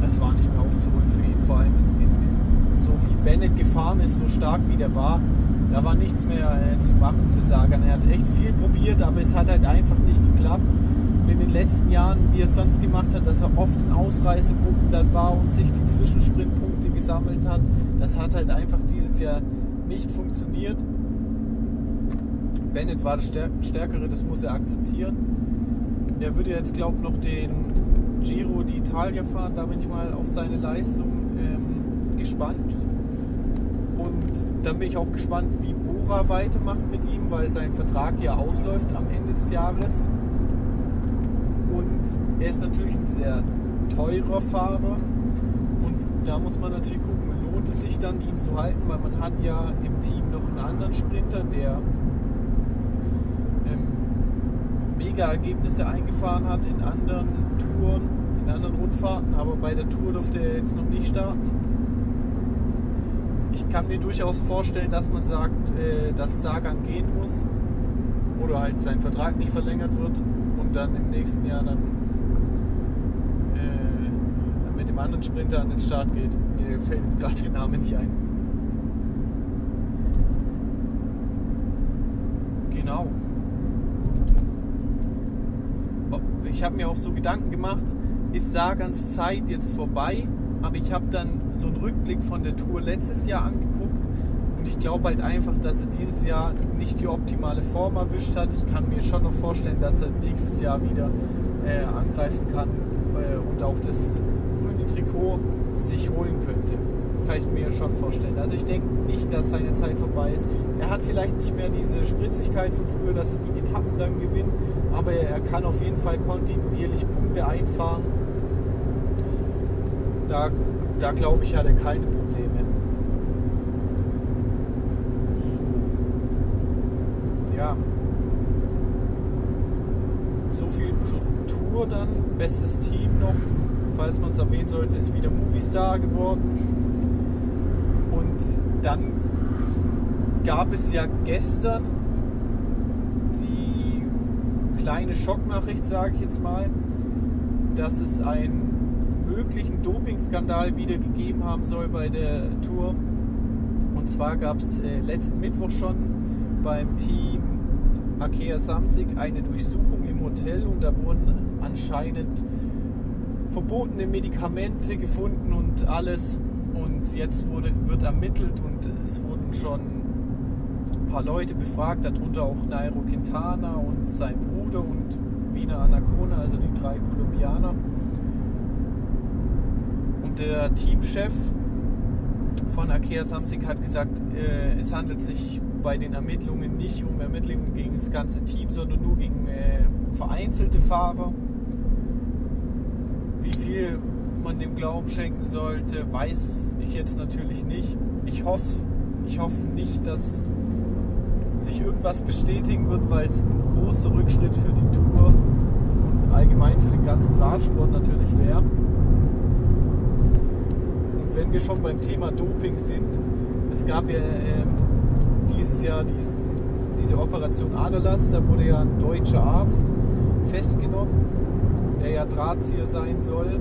Das war nicht mehr aufzuholen für ihn, vor allem in, so wie Bennett gefahren ist, so stark wie der war, da war nichts mehr äh, zu machen für Sagan. Er hat echt viel probiert, aber es hat halt einfach nicht geklappt. In den letzten Jahren, wie er es sonst gemacht hat, dass er oft in Ausreißegruppen dann war und sich die Zwischensprintpunkte gesammelt hat, das hat halt einfach dieses Jahr nicht funktioniert. Bennett war das Stärkere, das muss er akzeptieren. Er würde jetzt, glaube ich, noch den Giro d'Italia fahren. Da bin ich mal auf seine Leistung ähm, gespannt. Und dann bin ich auch gespannt, wie Bora weitermacht mit ihm, weil sein Vertrag ja ausläuft am Ende des Jahres. Und er ist natürlich ein sehr teurer Fahrer. Und da muss man natürlich gucken, lohnt es sich dann, ihn zu halten, weil man hat ja im Team noch einen anderen Sprinter, der mega Ergebnisse eingefahren hat in anderen Touren, in anderen Rundfahrten, aber bei der Tour durfte er jetzt noch nicht starten. Ich kann mir durchaus vorstellen, dass man sagt, äh, dass Sagan gehen muss oder halt sein Vertrag nicht verlängert wird dann im nächsten Jahr dann äh, mit dem anderen Sprinter an den Start geht. Mir fällt jetzt gerade der Name nicht ein. Genau. ich habe mir auch so Gedanken gemacht, ist Sagans Zeit jetzt vorbei? Aber ich habe dann so einen Rückblick von der Tour letztes Jahr angeguckt und ich glaube halt einfach, dass er dieses Jahr nicht die optimale Form erwischt hat. Ich kann mir schon noch vorstellen, dass er nächstes Jahr wieder äh, angreifen kann äh, und auch das grüne Trikot sich holen könnte. Kann ich mir schon vorstellen. Also ich denke nicht, dass seine Zeit vorbei ist. Er hat vielleicht nicht mehr diese Spritzigkeit von früher, dass er die Etappen dann gewinnt, aber er kann auf jeden Fall kontinuierlich Punkte einfahren. Da, da glaube ich, hat er keine Probleme. So. Ja. So viel zur Tour dann. Bestes Team noch, falls man es erwähnen sollte, ist wieder Movistar geworden. Und dann gab es ja gestern kleine Schocknachricht, sage ich jetzt mal, dass es einen möglichen Dopingskandal wieder gegeben haben soll bei der Tour. Und zwar gab es äh, letzten Mittwoch schon beim Team Akea Samsig eine Durchsuchung im Hotel und da wurden anscheinend verbotene Medikamente gefunden und alles. Und jetzt wurde, wird ermittelt und es wurden schon ein paar Leute befragt, darunter auch Nairo Quintana und sein Bruder Rude und Wiener Anacona, also die drei Kolumbianer. Und der Teamchef von Akea Samsung hat gesagt, äh, es handelt sich bei den Ermittlungen nicht um Ermittlungen gegen das ganze Team, sondern nur gegen äh, vereinzelte Fahrer. Wie viel man dem Glauben schenken sollte, weiß ich jetzt natürlich nicht. Ich hoffe, ich hoffe nicht, dass sich irgendwas bestätigen wird, weil es ein großer Rückschritt für die Tour und allgemein für den ganzen Radsport natürlich wäre. Und wenn wir schon beim Thema Doping sind, es gab ja ähm, dieses Jahr diesen, diese Operation Aderlass, da wurde ja ein deutscher Arzt festgenommen, der ja Drahtzieher sein soll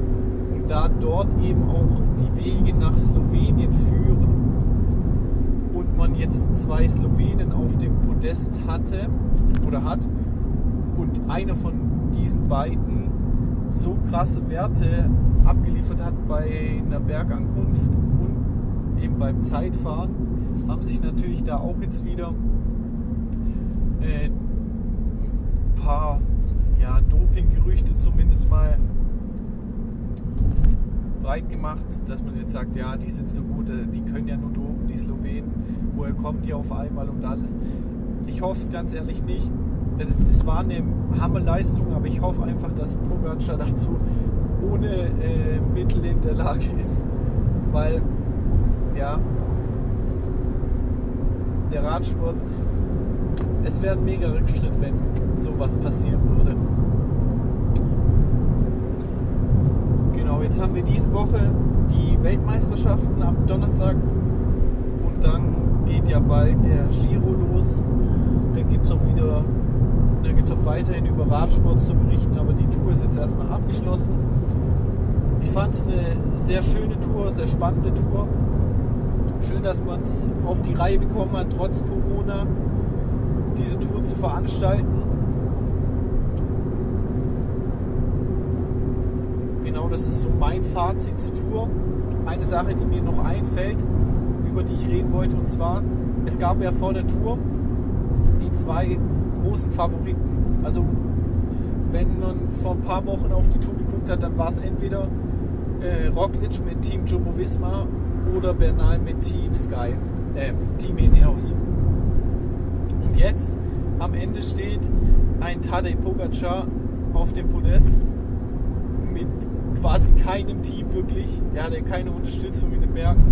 und da dort eben auch die Wege nach Slowenien führen. Man jetzt zwei Slowenen auf dem Podest hatte oder hat und einer von diesen beiden so krasse Werte abgeliefert hat bei einer Bergankunft und eben beim Zeitfahren, haben sich natürlich da auch jetzt wieder äh, ein paar ja, Doping-Gerüchte zumindest mal breit gemacht, dass man jetzt sagt, ja, die sind so gut, äh, die können ja nur dopen, die Slowenen, woher kommen die auf einmal und alles. Ich hoffe es ganz ehrlich nicht. Es, es, war eine Hammerleistung, aber ich hoffe einfach, dass Pogacar dazu ohne äh, Mittel in der Lage ist. Weil, ja, der Radsport, es wäre ein mega Rückschritt, wenn sowas passieren würde. Genau, jetzt haben wir diese Woche die Weltmeisterschaften am Donnerstag und dann geht ja bald der Giro los. Dann gibt es auch wieder, dann gibt es auch weiterhin über Radsport zu berichten, aber die Tour ist jetzt erstmal abgeschlossen. Ich fand es eine sehr schöne Tour, sehr spannende Tour. Schön, dass man es auf die Reihe bekommen hat, trotz Corona, diese Tour zu veranstalten. Genau, das ist so mein Fazit zur Tour. Eine Sache, die mir noch einfällt, über die ich reden wollte, und zwar, es gab ja vor der Tour die zwei großen Favoriten. Also, wenn man vor ein paar Wochen auf die Tour geguckt hat, dann war es entweder äh, Roglic mit Team Jumbo Visma oder Bernal mit Team Sky, äh, Team Ineos. Und jetzt am Ende steht ein Tadej Pogacar auf dem Podest mit quasi keinem Team wirklich. Er hatte keine Unterstützung in den Bergen.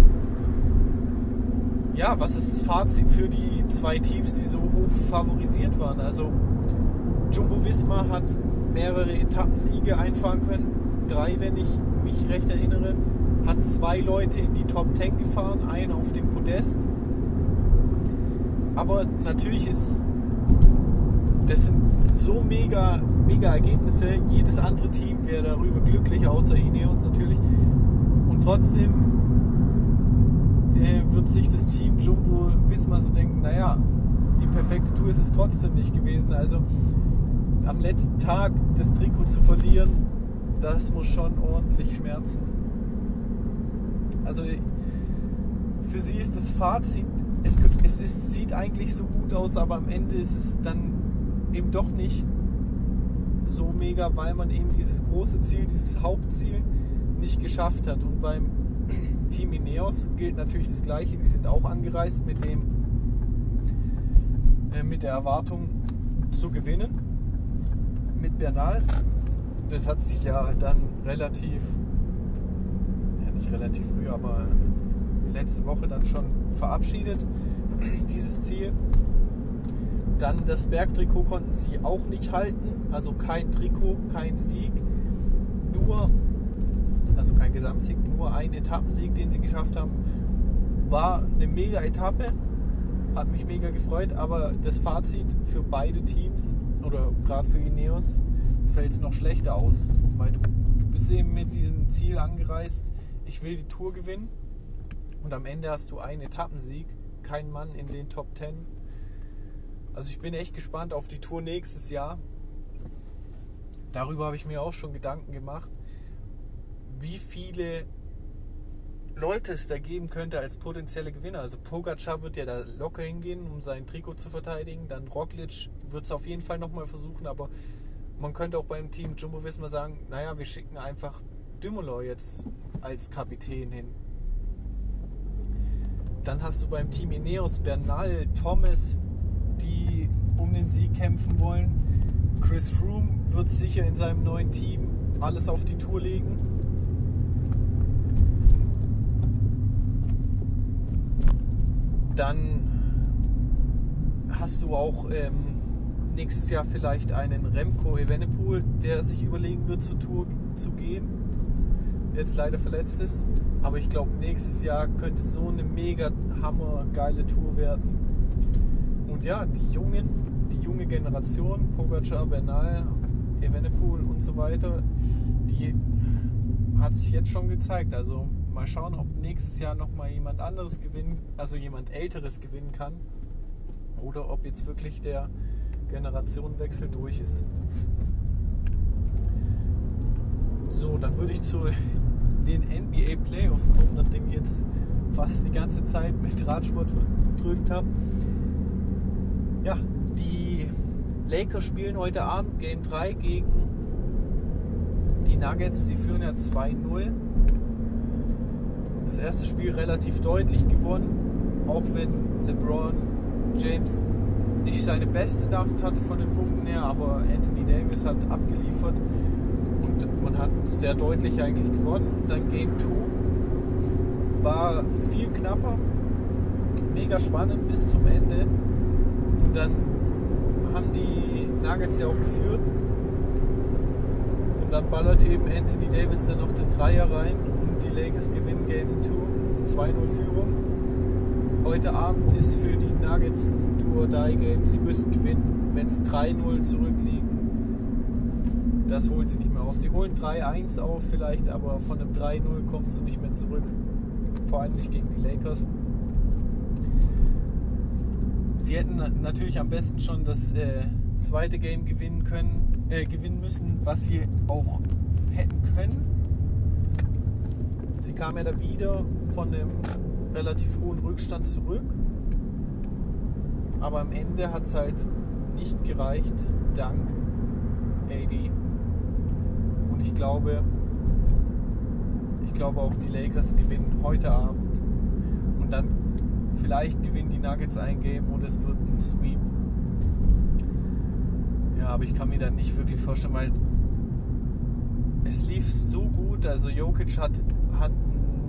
Ja, was ist das Fazit für die zwei Teams, die so hoch favorisiert waren? Also Jumbo Visma hat mehrere Etappensiege einfahren können, drei, wenn ich mich recht erinnere hat zwei Leute in die Top 10 gefahren, einen auf dem Podest. Aber natürlich ist das sind so mega, mega Ergebnisse. Jedes andere Team wäre darüber glücklich, außer Ineos natürlich. Und trotzdem äh, wird sich das Team Jumbo Wismar so denken, naja, die perfekte Tour ist es trotzdem nicht gewesen. Also am letzten Tag das Trikot zu verlieren, das muss schon ordentlich schmerzen. Also für sie ist das Fazit, es, es ist, sieht eigentlich so gut aus, aber am Ende ist es dann eben doch nicht so mega, weil man eben dieses große Ziel, dieses Hauptziel nicht geschafft hat. Und beim Team Ineos gilt natürlich das Gleiche. Die sind auch angereist mit dem äh, mit der Erwartung zu gewinnen mit Bernal. Das hat sich ja dann relativ relativ früh, aber letzte Woche dann schon verabschiedet, dieses Ziel. Dann das Bergtrikot konnten sie auch nicht halten, also kein Trikot, kein Sieg, nur, also kein Gesamtsieg, nur ein Etappensieg, den sie geschafft haben. War eine mega Etappe, hat mich mega gefreut, aber das Fazit für beide Teams oder gerade für Ineos fällt es noch schlechter aus, weil du, du bist eben mit diesem Ziel angereist, ich will die Tour gewinnen und am Ende hast du einen Etappensieg, kein Mann in den Top 10. Also ich bin echt gespannt auf die Tour nächstes Jahr. Darüber habe ich mir auch schon Gedanken gemacht, wie viele Leute es da geben könnte als potenzielle Gewinner. Also Pogacar wird ja da locker hingehen, um sein Trikot zu verteidigen. Dann Roglic wird es auf jeden Fall nochmal versuchen, aber man könnte auch beim Team Jumbo Visma sagen, naja, wir schicken einfach Dumoulin jetzt als Kapitän hin. Dann hast du beim Team Ineos Bernal, Thomas, die um den Sieg kämpfen wollen. Chris Froome wird sicher in seinem neuen Team alles auf die Tour legen. Dann hast du auch ähm, nächstes Jahr vielleicht einen Remco Evenepoel, der sich überlegen wird, zur Tour zu gehen jetzt leider verletzt ist. Aber ich glaube, nächstes Jahr könnte so eine mega hammer geile Tour werden. Und ja, die Jungen, die junge Generation, Pogacar, Bernal, Evenepoel und so weiter, die hat sich jetzt schon gezeigt. Also mal schauen, ob nächstes Jahr nochmal jemand anderes gewinnen, also jemand Älteres gewinnen kann. Oder ob jetzt wirklich der Generationenwechsel durch ist. So, dann würde ich zu den NBA Playoffs kommen, nachdem ich jetzt fast die ganze Zeit mit Radsport gedrückt habe. Ja, die Lakers spielen heute Abend Game 3 gegen die Nuggets. Sie führen ja 2-0. Das erste Spiel relativ deutlich gewonnen, auch wenn LeBron James nicht seine beste Nacht hatte von den Punkten her, aber Anthony Davis hat abgeliefert man hat sehr deutlich eigentlich gewonnen. Dann Game 2 war viel knapper, mega spannend bis zum Ende und dann haben die Nuggets ja auch geführt und dann ballert eben Anthony Davis dann noch den Dreier rein und die Lakers gewinnen Game 2, 2-0 Führung. Heute Abend ist für die Nuggets ein Do-or-Die-Game. Sie müssen gewinnen, wenn sie 3-0 zurückliegen. Das holen sie nicht mehr aus. Sie holen 3-1 auf vielleicht, aber von einem 3-0 kommst du nicht mehr zurück. Vor allem nicht gegen die Lakers. Sie hätten natürlich am besten schon das äh, zweite Game gewinnen können, äh, gewinnen müssen, was sie auch hätten können. Sie kamen ja da wieder von einem relativ hohen Rückstand zurück. Aber am Ende hat es halt nicht gereicht, dank AD. Und ich glaube, ich glaube auch die Lakers gewinnen heute Abend. Und dann vielleicht gewinnen die Nuggets ein Game und es wird ein Sweep. Ja, aber ich kann mir da nicht wirklich vorstellen, weil es lief so gut. Also Jokic hat, hat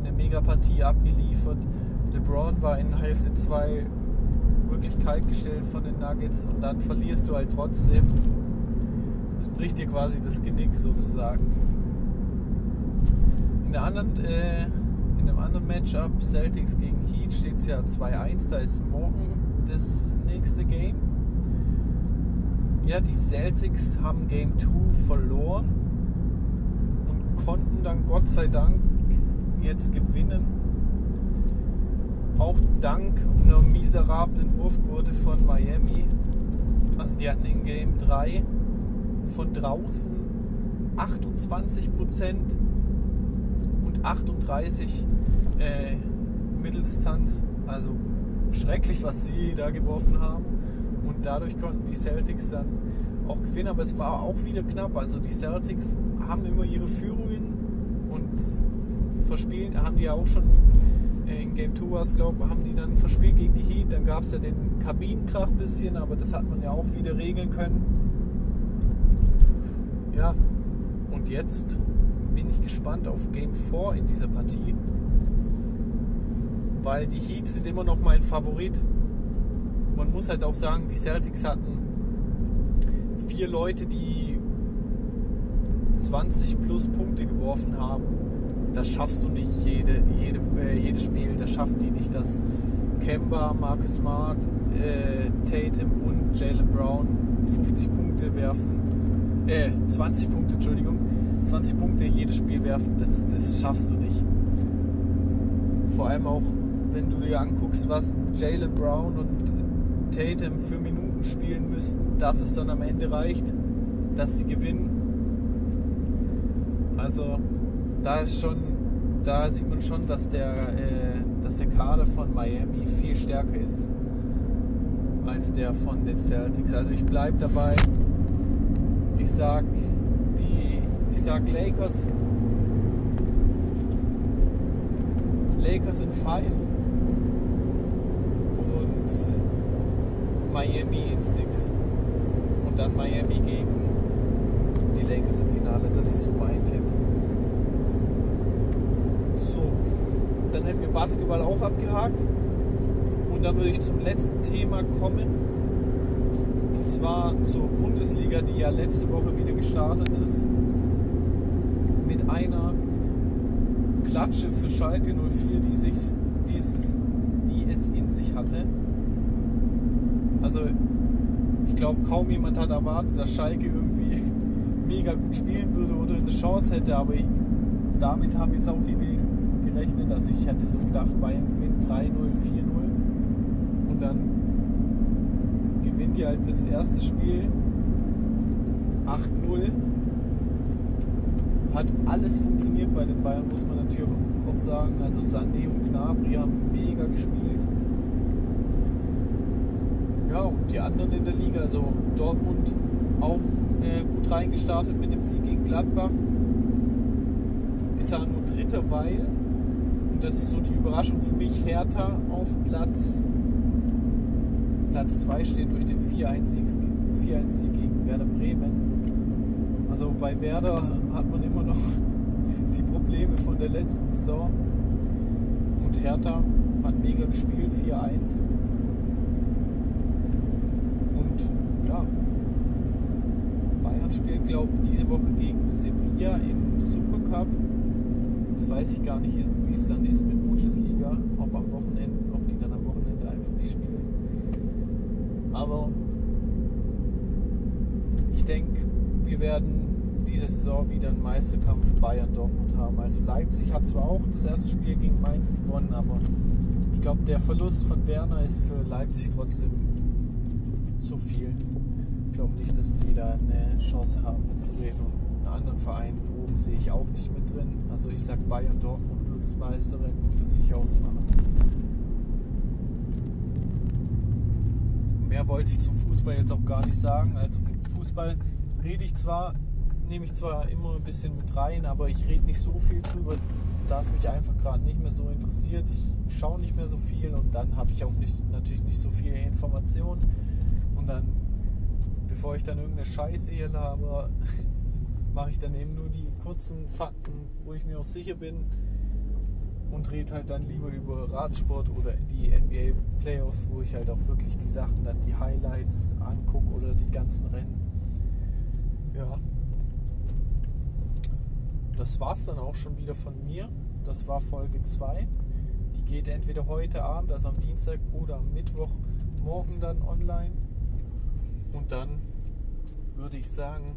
eine Megapartie abgeliefert. LeBron war in Hälfte 2 wirklich kalt gestellt von den Nuggets und dann verlierst du halt trotzdem. Es bricht dir quasi das Genick sozusagen. In, der anderen, äh, in dem anderen Matchup, Celtics gegen Heat, steht es ja 2-1. Da ist morgen das nächste Game. Ja, die Celtics haben Game 2 verloren und konnten dann Gott sei Dank jetzt gewinnen. Auch dank einer miserablen Wurfquote von Miami. Also die hatten in Game 3 von draußen 28% und 38 äh, Mitteldistanz. Also schrecklich, was sie da geworfen haben. Und dadurch konnten die Celtics dann auch gewinnen. Aber es war auch wieder knapp. Also die Celtics haben immer ihre Führungen und verspielen, haben die ja auch schon äh, in Game 2 war es, glaube haben die dann verspielt gegen die Heat. Dann gab es ja den Kabinenkrach ein bisschen, aber das hat man ja auch wieder regeln können. Ja, und jetzt bin ich gespannt auf Game 4 in dieser Partie, weil die Heat sind immer noch mein Favorit. Man muss halt auch sagen, die Celtics hatten vier Leute, die 20 plus Punkte geworfen haben das schaffst du nicht jede, jede, äh, jedes Spiel. Das schaffen die nicht, dass Kemba, Marcus Smart, äh, Tatum und Jalen Brown 50 Punkte werfen. Äh, 20 Punkte, Entschuldigung. 20 Punkte jedes Spiel werfen, das, das schaffst du nicht. Vor allem auch, wenn du dir anguckst, was Jalen Brown und Tatum für Minuten spielen müssten, dass es dann am Ende reicht, dass sie gewinnen. Also da ist schon, da sieht man schon, dass der, äh, dass der Kader von Miami viel stärker ist als der von den Celtics. Also ich bleibe dabei. Ich sag die, ich sag Lakers, Lakers in 5 und Miami in 6 und dann Miami gegen die Lakers im Finale. Das ist so mein Tipp. dann hätten wir Basketball auch abgehakt. Und dann würde ich zum letzten Thema kommen. Zwar zur Bundesliga, die ja letzte Woche wieder gestartet ist. Mit einer Klatsche für Schalke 04, die, sich, dieses, die es in sich hatte. Also ich glaube, kaum jemand hat erwartet, dass Schalke irgendwie mega gut spielen würde oder eine Chance hätte, aber ich, damit haben jetzt auch die wenigsten gerechnet. Also ich hätte so gedacht, Bayern gewinnt 3-0, 4-0 und dann gewinnen die halt das erste Spiel 8-0. Hat alles funktioniert bei den Bayern, muss man natürlich auch sagen. Also Sané und Gnabry haben mega gespielt. Ja, und die anderen in der Liga, also Dortmund auch äh, gut reingestartet mit dem Sieg gegen Gladbach. Ist ja nur Dritter, weil das ist so die Überraschung für mich, Hertha auf Platz Platz 2 steht durch den 4-1-Sieg gegen Werder Bremen. Also bei Werder hat man immer noch die Probleme von der letzten Saison. Und Hertha hat mega gespielt, 4-1. Und ja, Bayern spielt, glaube ich, diese Woche gegen Sevilla im Supercup. Das weiß ich gar nicht, wie es dann ist mit Bundesliga, ob am Wochenende, ob die dann am Wochenende einfach nicht spielen. Aber ich denke, wir werden diese Saison wieder einen Meisterkampf Bayern-Dortmund haben. Also Leipzig hat zwar auch das erste Spiel gegen Mainz gewonnen, aber ich glaube, der Verlust von Werner ist für Leipzig trotzdem zu viel. Ich glaube nicht, dass die da eine Chance haben mitzureden. Und einen anderen Verein oben sehe ich auch nicht mit drin. Also ich sage Bayern Dortmund das Meisterin und das sich ausmachen. Mehr wollte ich zum Fußball jetzt auch gar nicht sagen. Also Fußball rede ich zwar, nehme ich zwar immer ein bisschen mit rein, aber ich rede nicht so viel drüber, da es mich einfach gerade nicht mehr so interessiert. Ich schaue nicht mehr so viel und dann habe ich auch nicht, natürlich nicht so viel Informationen. Und dann, bevor ich dann irgendeine Scheiße hier laber, mache ich dann eben nur die kurzen Fakten, wo ich mir auch sicher bin und rede halt dann lieber über Radsport oder die NBA Playoffs, wo ich halt auch wirklich die Sachen, dann die Highlights angucke oder die ganzen Rennen. Ja. Das war's dann auch schon wieder von mir. Das war Folge 2. Die geht entweder heute Abend, also am Dienstag oder am Mittwoch morgen dann online. Und dann würde ich sagen,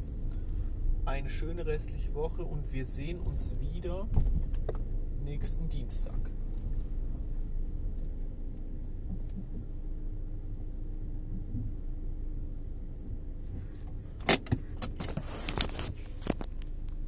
eine schöne restliche Woche und wir sehen uns wieder nächsten Dienstag.